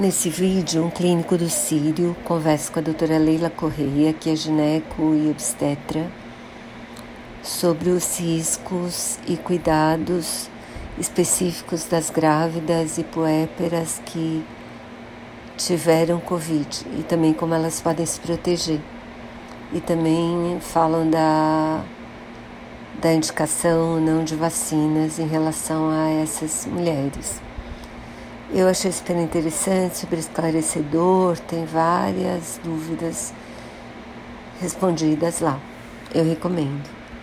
Nesse vídeo, um clínico do Sírio conversa com a doutora Leila Correia, que é gineco e obstetra, sobre os riscos e cuidados específicos das grávidas e puérperas que tiveram Covid e também como elas podem se proteger. E também falam da, da indicação não de vacinas em relação a essas mulheres. Eu achei super interessante, super esclarecedor, tem várias dúvidas respondidas lá. Eu recomendo.